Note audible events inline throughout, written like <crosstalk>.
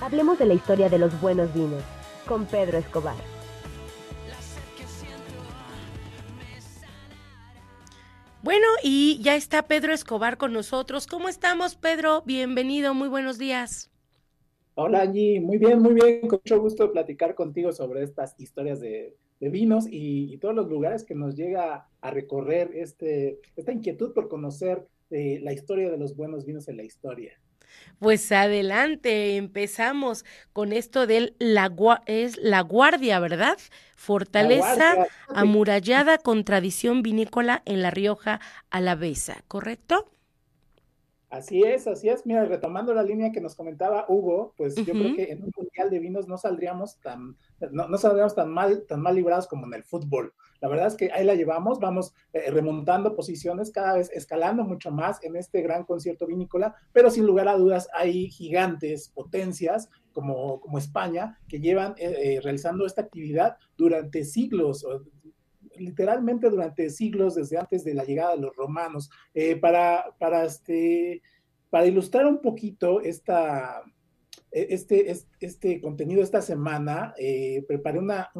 Hablemos de la historia de los buenos vinos con Pedro Escobar. Bueno, y ya está Pedro Escobar con nosotros. ¿Cómo estamos, Pedro? Bienvenido, muy buenos días. Hola, Angie. Muy bien, muy bien. Con mucho gusto platicar contigo sobre estas historias de, vinos y, todos los lugares que nos llega a recorrer este, esta inquietud por conocer eh, la historia de los buenos vinos en la historia. Pues adelante, empezamos con esto del la, es la guardia, ¿verdad? Fortaleza amurallada con tradición vinícola en La Rioja Alavesa, ¿correcto? Así es, así es. Mira, retomando la línea que nos comentaba Hugo, pues yo creo que en un mundial de vinos no saldríamos tan, no, no, saldríamos tan mal, tan mal librados como en el fútbol. La verdad es que ahí la llevamos, vamos eh, remontando posiciones, cada vez escalando mucho más en este gran concierto vinícola, pero sin lugar a dudas hay gigantes, potencias como, como España, que llevan eh, eh, realizando esta actividad durante siglos, literalmente durante siglos, desde antes de la llegada de los romanos. Eh, para, para, este, para ilustrar un poquito e, este, este, contenido esta semana, eh, preparé una,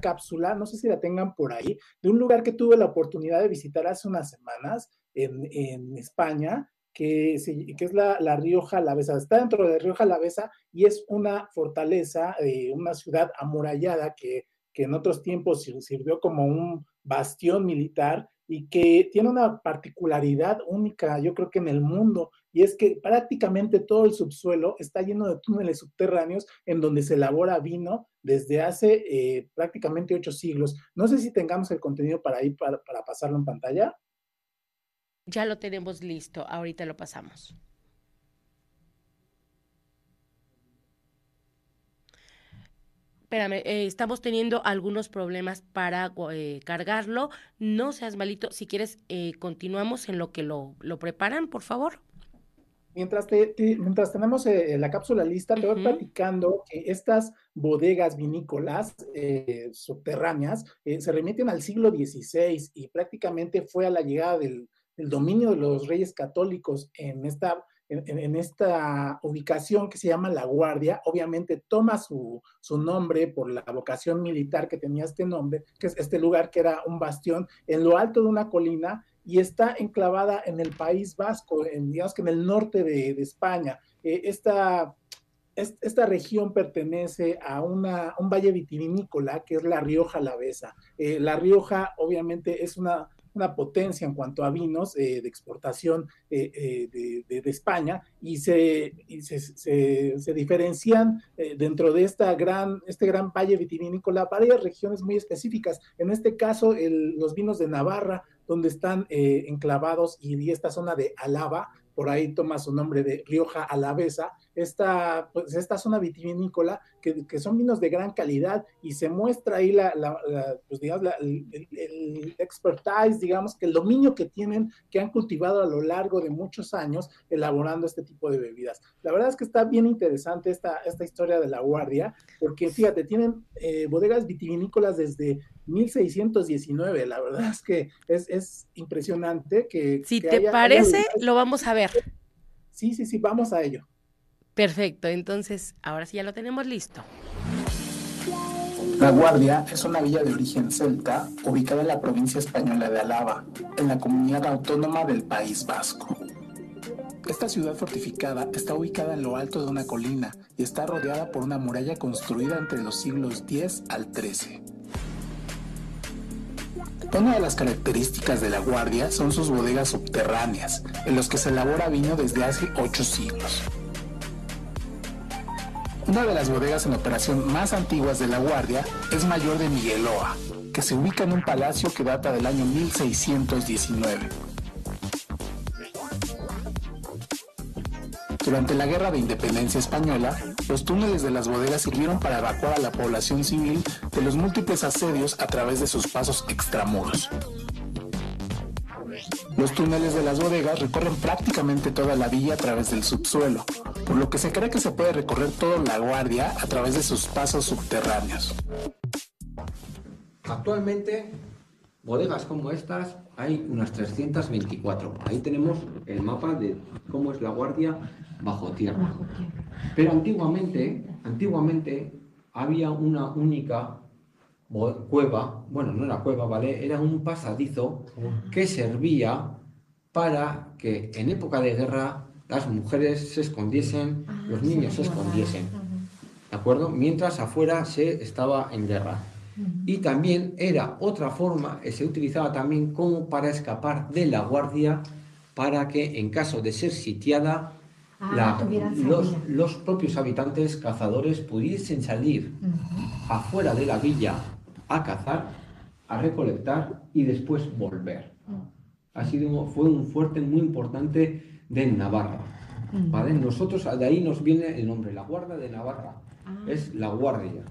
cápsula, no sé si la tengan por ahí, de un lugar que tuve la oportunidad de visitar hace unas semanas en, España, que, es la, la Rioja. Está dentro de Rioja Alavesa y es una fortaleza, eh, una ciudad amurallada que en otros tiempos sirvió como un bastión militar y que tiene una particularidad única, yo creo que en el mundo, y es que prácticamente todo el subsuelo está lleno de túneles subterráneos en donde se elabora vino desde hace eh, prácticamente ocho siglos. No sé si tengamos el contenido para ir para pasarlo en pantalla. Ya lo tenemos listo, ahorita lo pasamos. Espérame, eh, estamos teniendo algunos problemas para eh, cargarlo. No seas malito. Si quieres, eh, continuamos en lo que lo, lo preparan, por favor. Mientras, te, mientras tenemos la cápsula lista, te voy platicando que estas bodegas vinícolas subterráneas se remiten al siglo XVI y prácticamente fue a la llegada del, del dominio de los reyes católicos en esta en, esta ubicación que se llama La Guardia, obviamente toma su, su, nombre por la vocación militar que tenía este nombre, que es este lugar que era un bastión en lo alto de una colina y está enclavada en el País Vasco, en, digamos que en el norte de, España. Eh, esta, esta región pertenece a una, un valle vitivinícola que es la Rioja Alavesa. Eh, la Rioja obviamente es una una potencia en cuanto a vinos eh, de exportación eh, eh, de, España y se, se, diferencian dentro de esta gran, este gran valle vitivinícola varias regiones muy específicas. En este caso, los vinos de Navarra, donde están enclavados y esta zona de Alaba, por ahí toma su nombre de Rioja Alavesa, esta, pues, esta zona vitivinícola, que, que, son vinos de gran calidad y se muestra ahí la, pues, digamos, el, expertise, digamos, que el dominio que tienen, que han cultivado a lo largo de muchos años elaborando este tipo de bebidas. La verdad es que está bien interesante esta, esta historia de la guardia, porque fíjate, tienen eh, bodegas vitivinícolas desde 1619. La verdad es que es, es impresionante que... Si te parece, lo vamos a ver. Sí, sí, sí, vamos a ello. Perfecto, entonces ahora sí ya lo tenemos listo. La Guardia es una villa de origen celta ubicada en la provincia española de Álava, en la comunidad autónoma del País Vasco. Esta ciudad fortificada está ubicada en lo alto de una colina y está rodeada por una muralla construida entre los siglos X al XIII. Una de las características de la Guardia son sus bodegas subterráneas, en los que se elabora vino desde hace ocho siglos. Una de las bodegas en operación más antiguas de La Guardia es Mayor de Migueloa, que se ubica en un palacio que data del año 1619. Durante la Guerra de Independencia Española, los túneles de las bodegas sirvieron para evacuar a la población civil de los múltiples asedios a través de sus pasos extramuros. Los túneles de las bodegas recorren prácticamente toda la villa a través del subsuelo, por lo que se cree que se puede recorrer toda la guardia a través de sus pasos subterráneos. Actualmente, bodegas como estas hay unas 324. Ahí tenemos el mapa de cómo es la guardia bajo tierra. Pero antiguamente, antiguamente había una única cueva, bueno, no era cueva, ¿vale? Era un pasadizo que servía para que en época de guerra las mujeres se escondiesen, ah, los niños se escondiesen, ¿de acuerdo? Mientras afuera se estaba en guerra. Y también era otra forma, se utilizaba también como para escapar de la guardia, para que en caso de ser sitiada, ah, los, los, propios habitantes cazadores pudiesen salir afuera de la villa a cazar, a recolectar y después volver. Ha sido, fue un fuerte muy importante de Navarra. ¿vale? Nosotros, de ahí nos viene el nombre, la Guardia de Navarra. Ah. Es la Guardia.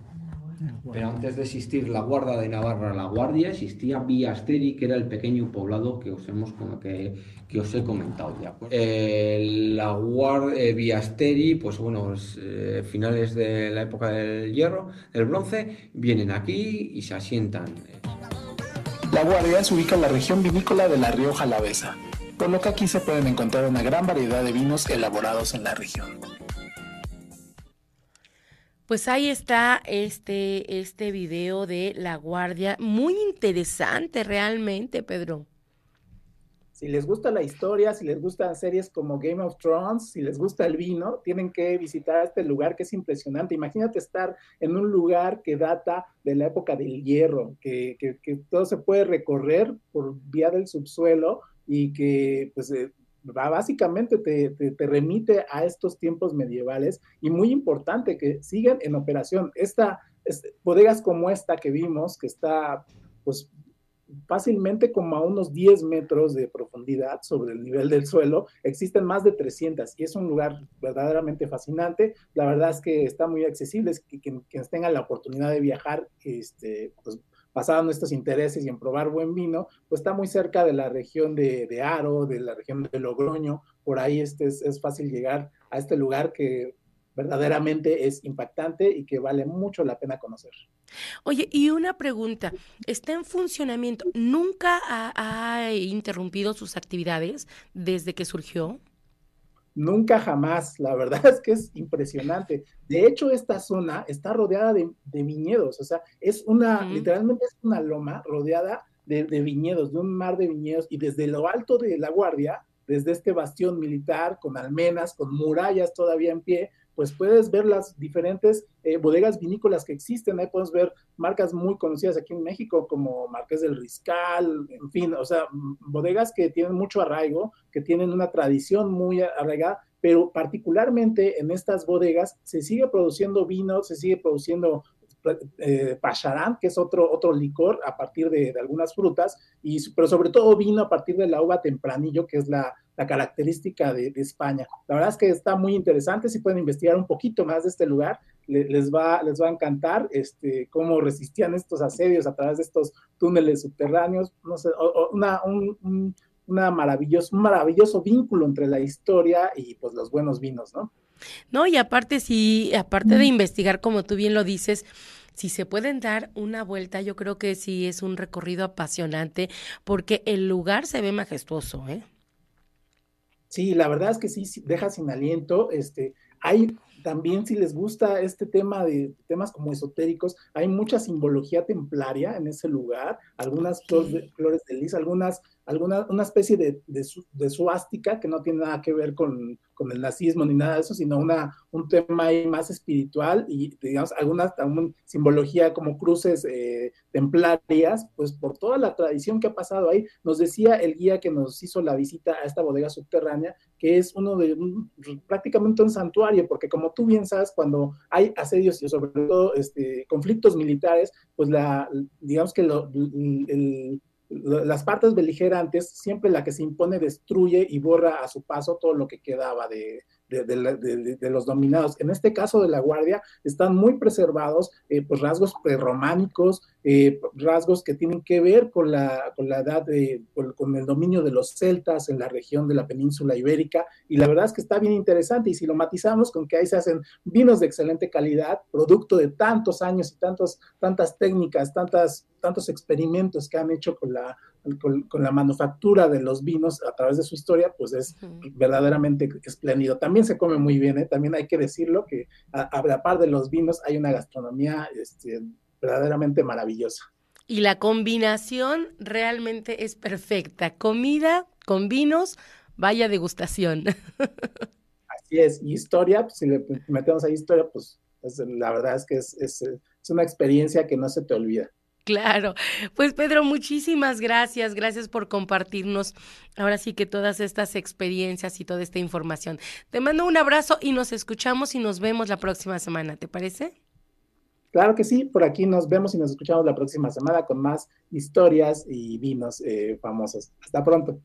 Pero antes de existir la Guardia de Navarra, la Guardia, existía Viasteri, que era el pequeño poblado que os, hemos, que, que os he comentado ya. Eh, la Guardia eh, Viasteri, pues bueno, eh, finales de la época del hierro, del bronce, vienen aquí y se asientan. La Guardia se ubica en la región vinícola de la Rioja Alavesa, por lo que aquí se pueden encontrar una gran variedad de vinos elaborados en la región. Pues ahí está este, este video de La Guardia, muy interesante realmente, Pedro. Si les gusta la historia, si les gustan series como Game of Thrones, si les gusta el vino, tienen que visitar este lugar que es impresionante. Imagínate estar en un lugar que data de la época del hierro, que, que, todo se puede recorrer por vía del subsuelo y que pues eh, básicamente te, remite a estos tiempos medievales y muy importante que sigan en operación. Esta, bodegas como esta que vimos, que está pues fácilmente como a unos 10 metros de profundidad sobre el nivel del suelo, existen más de 300 y es un lugar verdaderamente fascinante. La verdad es que está muy accesible, es que quienes tengan la oportunidad de viajar, este, pues basado en estos intereses y en probar buen vino, pues está muy cerca de la región de, Aro, de la región de Logroño, por ahí este es, fácil llegar a este lugar que verdaderamente es impactante y que vale mucho la pena conocer. Oye, y una pregunta, ¿está en funcionamiento? ¿Nunca ha interrumpido sus actividades desde que surgió? Nunca jamás, la verdad <laughs> es que es impresionante. De hecho, esta zona está rodeada de, viñedos, o sea, es una, literalmente es una loma rodeada de, viñedos, de un mar de viñedos, y desde lo alto de la guardia, desde este bastión militar, con almenas, con murallas todavía en pie, pues puedes ver las diferentes eh, bodegas vinícolas que existen. Ahí puedes ver marcas muy conocidas aquí en México, como Marqués del Riscal, en fin, o sea, bodegas que tienen mucho arraigo, que tienen una tradición muy arraigada, pero particularmente en estas bodegas se sigue produciendo vino, se sigue produciendo eh, que es otro, otro licor a partir de, algunas frutas, y, pero sobre todo vino a partir de la uva tempranillo, que es la, la característica de, España. La verdad es que está muy interesante, si pueden investigar un poquito más de este lugar, les, va, les va a encantar este, cómo resistían estos asedios a través de estos túneles subterráneos, no sé, una, un, una maravilloso, un maravilloso vínculo entre la historia y pues los buenos vinos, ¿no? No, y aparte, sí, aparte de investigar, como tú bien lo dices, si se pueden dar una vuelta, yo creo que sí es un recorrido apasionante porque el lugar se ve majestuoso, ¿eh? Sí, la verdad es que sí, deja sin aliento. Este, hay también, si les gusta este tema de temas como esotéricos, hay mucha simbología templaria en ese lugar, algunas flores de, flores de lis, algunas alguna, una especie de, de, suástica que no tiene nada que ver con, el nazismo ni nada de eso, sino una, un tema más espiritual y, digamos, alguna simbología como cruces eh, templarias, pues por toda la tradición que ha pasado ahí. Nos decía el guía que nos hizo la visita a esta bodega subterránea, que es uno de prácticamente un santuario, porque como tú bien sabes, cuando hay asedios y sobre todo este, conflictos militares, pues la, digamos que lo, el las partes beligerantes, siempre la que se impone destruye y borra a su paso todo lo que quedaba de, de, los dominados. En este caso de la Guardia están muy preservados eh, pues rasgos prerrománicos, eh, rasgos que tienen que ver con la, con la edad, de, con, el dominio de los celtas en la región de la península ibérica. Y la verdad es que está bien interesante. Y si lo matizamos con que ahí se hacen vinos de excelente calidad, producto de tantos años y tantos, tantas técnicas, tantas, tantos experimentos que han hecho con la con, la manufactura de los vinos a través de su historia, pues es verdaderamente espléndido. También se come muy bien, ¿eh? también hay que decirlo que a, a la par de los vinos hay una gastronomía este, verdaderamente maravillosa. Y la combinación realmente es perfecta. Comida con vinos, vaya degustación. <laughs> Así es, y historia, pues, si le metemos ahí historia, pues la verdad es que es, es, es una experiencia que no se te olvida. Claro, pues Pedro, muchísimas gracias, gracias por compartirnos ahora sí que todas estas experiencias y toda esta información. Te mando un abrazo y nos escuchamos y nos vemos la próxima semana, ¿te parece? Claro que sí, por aquí nos vemos y nos escuchamos la próxima semana con más historias y vinos eh, famosos. Hasta pronto.